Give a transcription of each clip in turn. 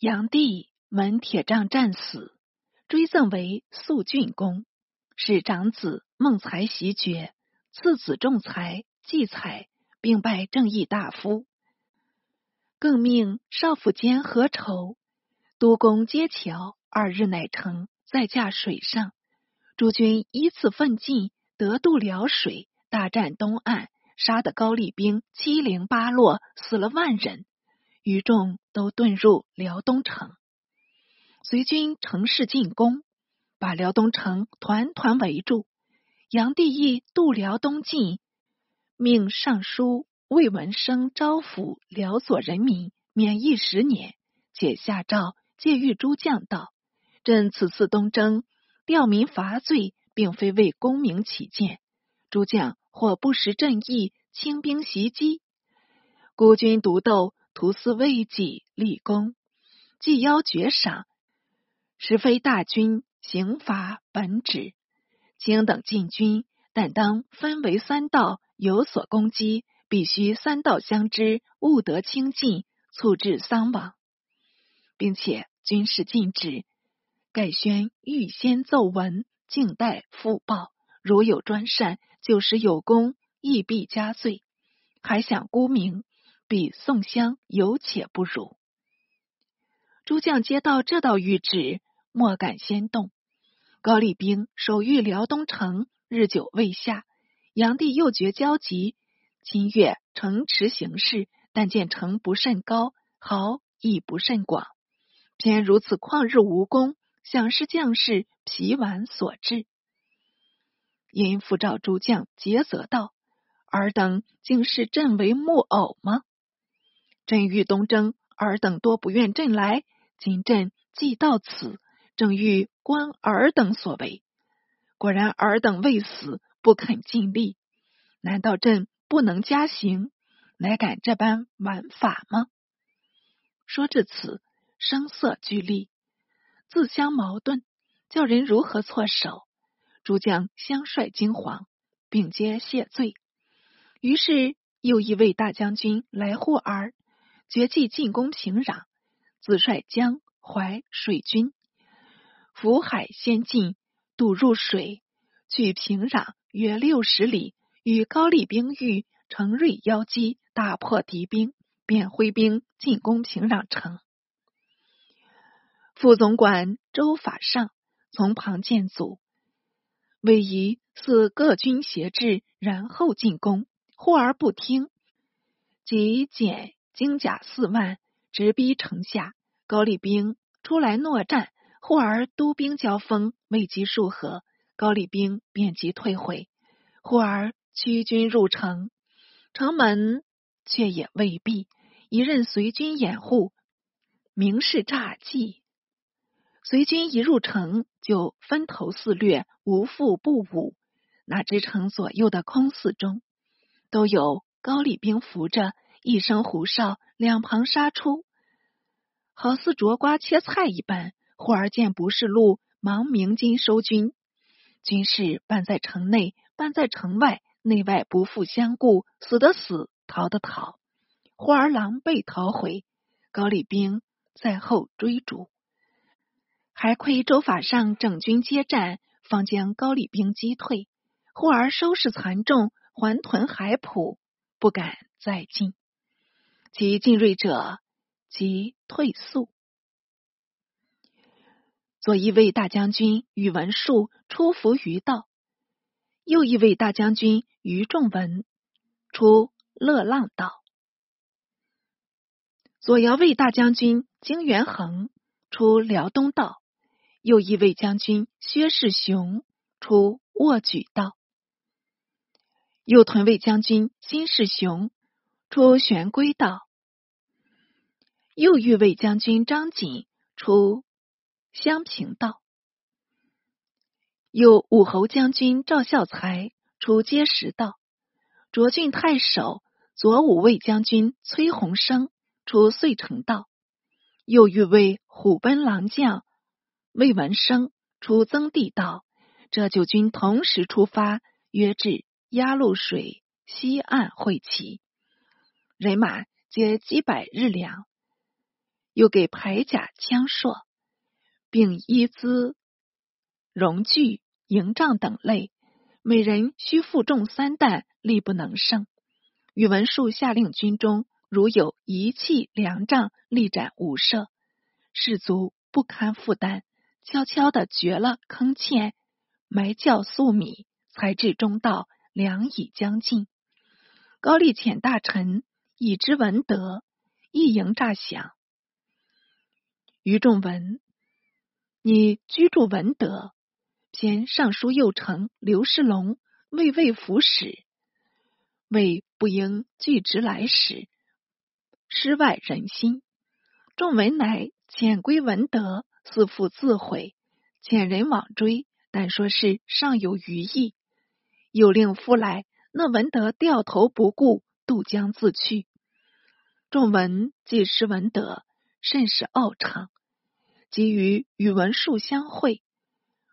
炀帝闻铁杖战死，追赠为肃郡公，使长子孟才袭爵，次子仲才、季才，并拜正义大夫。更命少府监何愁、督工接桥，二日乃成，再驾水上。诸军依次奋进，得渡辽水，大战东岸，杀得高丽兵七零八落，死了万人，余众都遁入辽东城。随军乘势进攻，把辽东城团团围住。杨帝义渡辽东进，命尚书魏文生招抚辽左人民，免役十年，且下诏借谕诸将道：“朕此次东征。”吊民伐罪，并非为功名起见。诸将或不识正义，轻兵袭击，孤军独斗，徒思为己立功，既邀爵赏，实非大军刑罚本旨。卿等进军，但当分为三道，有所攻击，必须三道相知，勿得轻进，促致丧亡，并且军事禁止。盖宣预先奏闻，静待复报。如有专擅，就使有功，亦必加罪。还想沽名，比宋襄有且不如。诸将接到这道谕旨，莫敢先动。高丽兵守御辽东城，日久未下。炀帝又觉焦急，今月城池形势，但见城不甚高，壕亦不甚广，偏如此旷日无功。想是将士疲顽所致，因复召诸将诘责道：“尔等竟视朕为木偶吗？朕欲东征，尔等多不愿朕来。今朕既到此，正欲观尔等所为。果然尔等未死，不肯尽力，难道朕不能加刑？乃敢这般玩法吗？”说至此，声色俱厉。自相矛盾，叫人如何措手？诸将相率惊惶，并皆谢罪。于是又一位大将军来护儿，决计进攻平壤，自率江淮水军浮海先进，渡入水，距平壤约六十里，与高丽兵遇，乘锐邀击，大破敌兵，便挥兵进攻平壤城。副总管周法上从旁见阻，魏仪似各军协制，然后进攻，忽而不听，即减精甲四万，直逼城下。高丽兵出来诺战，忽而督兵交锋，未及数合，高丽兵便即退回。忽而驱军入城，城门却也未闭，一任随军掩护，明示诈计。随军一入城，就分头肆掠，无复不武。哪知城左右的空寺中，都有高丽兵扶着，一声虎哨，两旁杀出，好似啄瓜切菜一般。忽而见不是路，忙鸣金收军。军士半在城内，半在城外，内外不复相顾，死的死，逃的逃。忽而狼狈逃回，高丽兵在后追逐。还亏周法上整军接战，方将高丽兵击退。忽而收拾残众，还屯海浦，不敢再进。及进锐者即退速。左一位大将军宇文述出伏于道，右一位大将军于仲文出乐浪道。左摇卫大将军金元衡出辽东道。右一位将军薛世雄出卧举道，右屯卫将军金世雄出玄归道，又御卫将军张锦出襄平道，又武侯将军赵孝才出碣石道，卓郡太守左武卫将军崔洪生出遂城道，又御卫虎贲郎将。魏文生出增地道，这九军同时出发，约至鸭绿水西岸会齐，人马皆几百日粮。又给铠甲枪槊，并衣资、戎具、营帐等类，每人需负重三担，力不能胜。宇文述下令军中，如有仪器粮帐，力斩无赦。士卒不堪负担，悄悄的掘了坑堑，埋窖粟米，才至中道，粮已将尽。高丽遣大臣已知闻得，一营诈降。于仲文，你居住文德，偏尚书右丞刘世龙为魏府使。为不应拒职来使，失外人心。仲文乃遣归文德，似复自悔，遣人往追，但说是尚有余意。又令夫来，那文德掉头不顾，渡江自去。仲文既失文德，甚是傲长，急于与文术相会。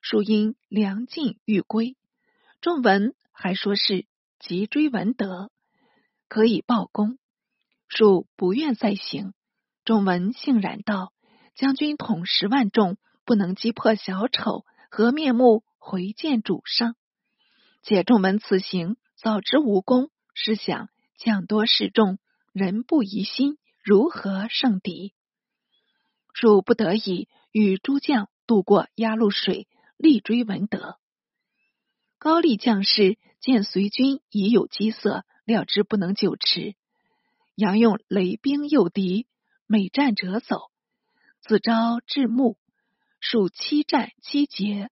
树因粮尽欲归，仲文还说是。即追文德，可以报功。树不愿再行。仲文欣然道：“将军统十万众，不能击破小丑，何面目回见主上？”且仲文此行早知无功，试想将多势众，人不疑心，如何胜敌？属不得已与诸将渡过鸭绿水，力追文德。高丽将士见随军已有饥色，料知不能久持，杨用雷兵诱敌，每战折走，自招至暮，数七战七捷，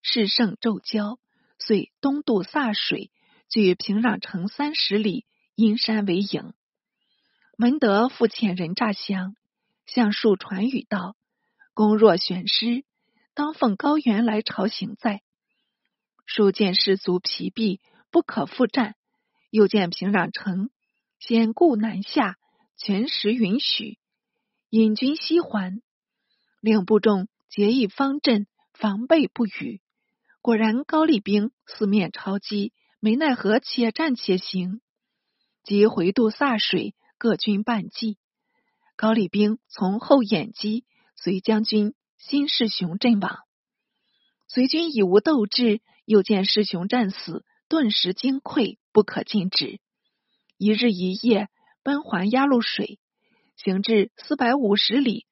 势胜骤交，遂东渡柞水，距平壤城三十里，阴山为营。文德复遣人诈降，向树传语道：“公若悬师，当奉高原来朝行在。”数见士卒疲弊，不可复战。又见平壤城险固难下，全时允许引军西还，令部众结义方阵，防备不语。果然高丽兵四面抄击，没奈何，且战且行。即回渡萨水，各军半计。高丽兵从后掩击，随将军新世雄阵亡。随军已无斗志。又见师雄战死，顿时惊溃，不可禁止。一日一夜奔还鸭绿水，行至四百五十里，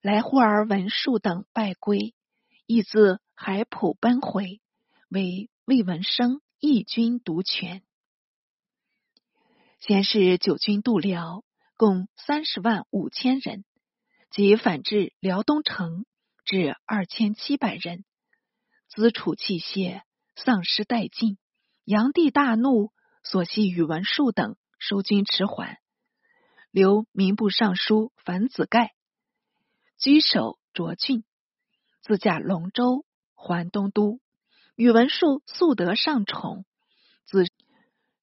来忽而文树等败归，亦自海浦奔回，为魏文生义军独权。先是九军渡辽，共三十万五千人，即反至辽东城，至二千七百人。资储器械丧失殆尽，炀帝大怒，所系宇文述等收军迟缓，留民部尚书樊子盖居守涿郡，自驾龙舟还东都。宇文述素得上宠，子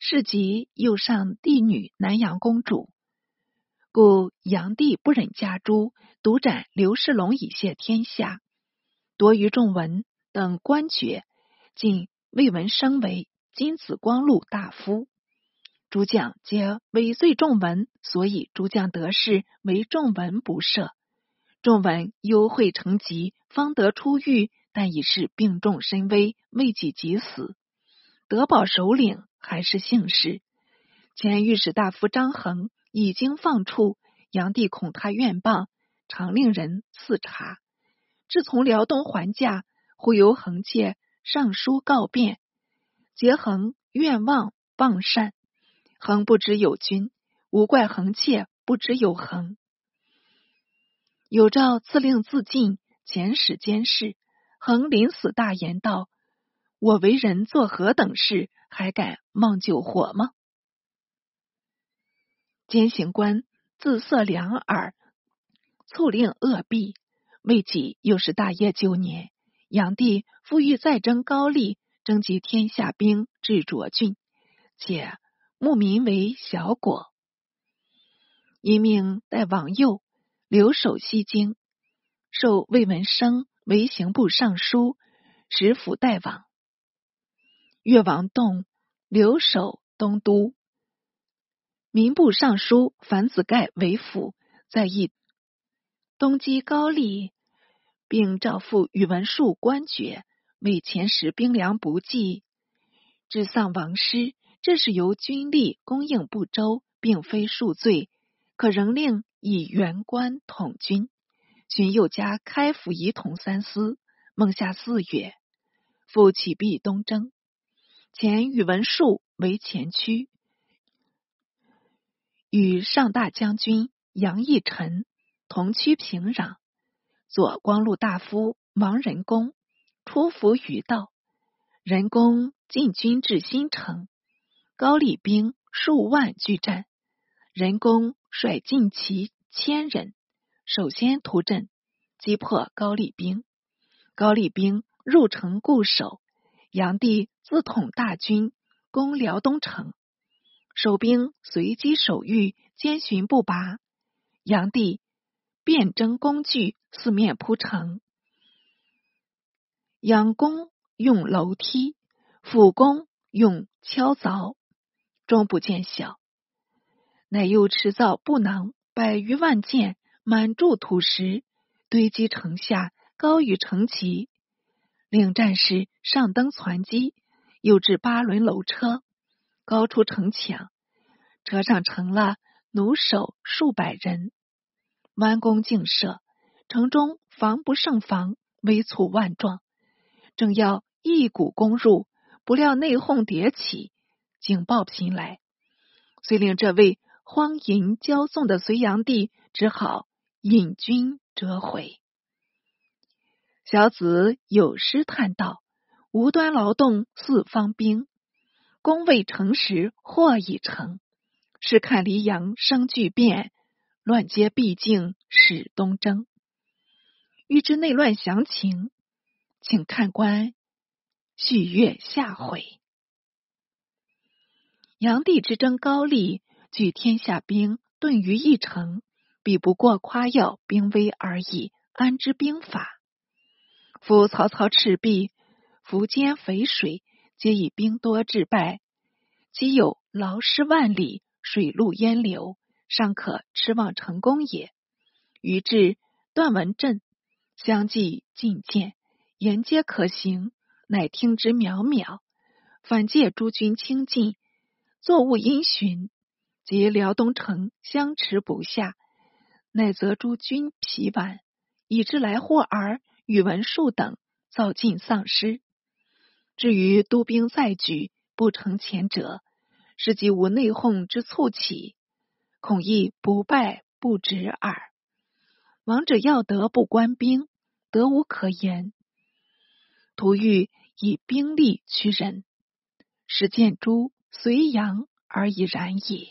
是及又上帝女南阳公主，故炀帝不忍加诛，独斩刘世龙以谢天下，夺于众文。等官爵，晋魏文升为金子光禄大夫。诸将皆伪罪众文，所以诸将得势，为众文不赦。众文忧会成疾，方得出狱，但已是病重身危，未及即死。德保首领还是姓氏。前御史大夫张衡已经放出，炀帝恐他怨谤，常令人赐查。自从辽东还驾。忽由恒切上书告变，结恒愿望谤善，恒不知有君，无怪恒妾不知有恒。有诏赐令自尽，遣使监视。恒临死大言道：“我为人做何等事，还敢妄救火吗？”监刑官自色两耳，促令恶毙。未几，又是大业九年。炀帝复欲再征高丽，征集天下兵至涿郡，且牧民为小果。因命代王佑留守西京，授魏文生为刑部尚书，使府代王。越王栋留守东都，民部尚书樊子盖为辅，在役东击高丽，并诏复宇文述官爵，为前时兵粮不济，致丧王师。这是由军力供应不周，并非数罪，可仍令以原官统军。荀又加开府仪同三司。孟夏四月，复起避东征。前宇文述为前驱，与上大将军杨义臣同驱平壤。左光禄大夫王仁公出伏于道，仁公进军至新城。高丽兵数万拒战，仁公率晋骑千人，首先突阵，击破高丽兵。高丽兵入城固守，杨帝自统大军攻辽东城，守兵随机守御，坚巡不拔。杨帝便征工具，四面铺城。杨公用楼梯，辅公用敲凿。终不见效，乃又持造布囊百余万件，满注土石，堆积城下，高于城旗。令战士上登攒机，又置八轮楼车，高出城墙。车上乘了弩手数百人，弯弓竞射，城中防不胜防，危促万状。正要一鼓攻入，不料内讧迭起。警报频来，遂令这位荒淫骄纵的隋炀帝只好引军折回。小子有诗叹道：“无端劳动四方兵，功未成时祸已成。试看黎阳生巨变，乱阶毕竟始东征。”欲知内乱详情，请看官续阅下回。炀帝之争高丽，聚天下兵顿于一城，比不过夸耀兵威而已，安知兵法？夫曹操赤壁、苻坚淝水，皆以兵多致败。即有劳师万里，水陆淹流，尚可持望成功也。于至段文镇，相继进谏，言皆可行，乃听之渺渺。反借诸军轻进。作物因循，及辽东城相持不下，乃则诸军疲顽，以致来祸而宇文述等造尽丧失。至于督兵再举不成前者，是即无内讧之促起，恐亦不败不止耳。王者要得不官兵，得无可言。徒欲以兵力屈人，使见诸。隋阳而已然也。